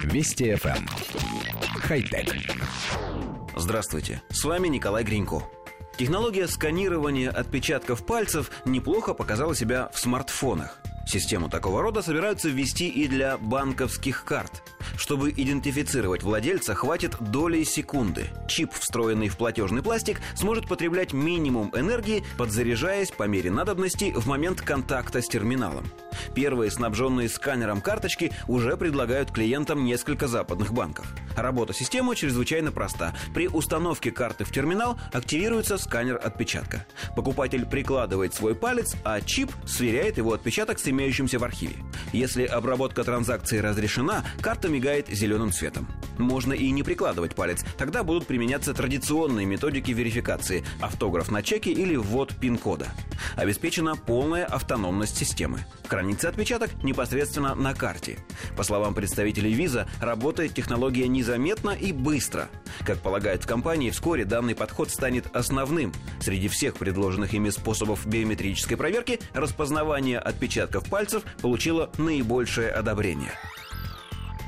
Вести FM. Эм. Хай-тек. Здравствуйте, с вами Николай Гринько. Технология сканирования отпечатков пальцев неплохо показала себя в смартфонах. Систему такого рода собираются ввести и для банковских карт. Чтобы идентифицировать владельца, хватит доли секунды. Чип, встроенный в платежный пластик, сможет потреблять минимум энергии, подзаряжаясь по мере надобности в момент контакта с терминалом. Первые снабженные сканером карточки уже предлагают клиентам несколько западных банков. Работа системы чрезвычайно проста. При установке карты в терминал активируется сканер отпечатка. Покупатель прикладывает свой палец, а чип сверяет его отпечаток с имеющимся в архиве. Если обработка транзакции разрешена, карта мигает зеленым цветом. Можно и не прикладывать палец, тогда будут применяться традиционные методики верификации – автограф на чеке или ввод пин-кода. Обеспечена полная автономность системы. Хранится отпечаток непосредственно на карте. По словам представителей виза, работает технология незаметно и быстро. Как полагают в компании, вскоре данный подход станет основным. Среди всех предложенных ими способов биометрической проверки распознавание отпечатков пальцев получило наибольшее одобрение.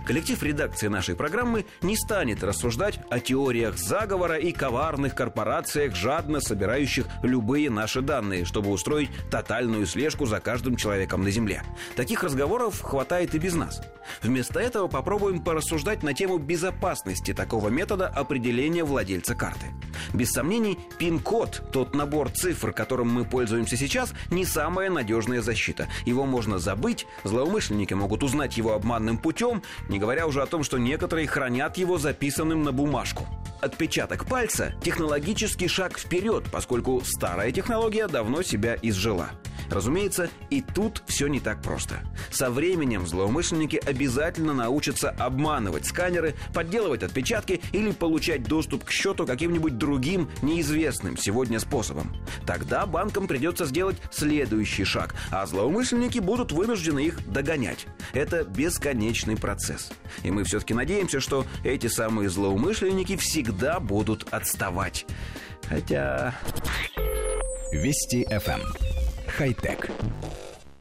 Коллектив редакции нашей программы не станет рассуждать о теориях заговора и коварных корпорациях, жадно собирающих любые наши данные, чтобы устроить тотальную слежку за каждым человеком на Земле. Таких разговоров хватает и без нас. Вместо этого попробуем порассуждать на тему безопасности такого метода определения владельца карты. Без сомнений, пин-код, тот набор цифр, которым мы пользуемся сейчас, не самая надежная защита. Его можно забыть, злоумышленники могут узнать его обманным путем, не говоря уже о том, что некоторые хранят его записанным на бумажку. Отпечаток пальца – технологический шаг вперед, поскольку старая технология давно себя изжила. Разумеется, и тут все не так просто. Со временем злоумышленники обязательно научатся обманывать сканеры, подделывать отпечатки или получать доступ к счету каким-нибудь другим неизвестным сегодня способом. Тогда банкам придется сделать следующий шаг, а злоумышленники будут вынуждены их догонять. Это бесконечный процесс. И мы все-таки надеемся, что эти самые злоумышленники всегда будут отставать. Хотя... Вести FM хай-тек.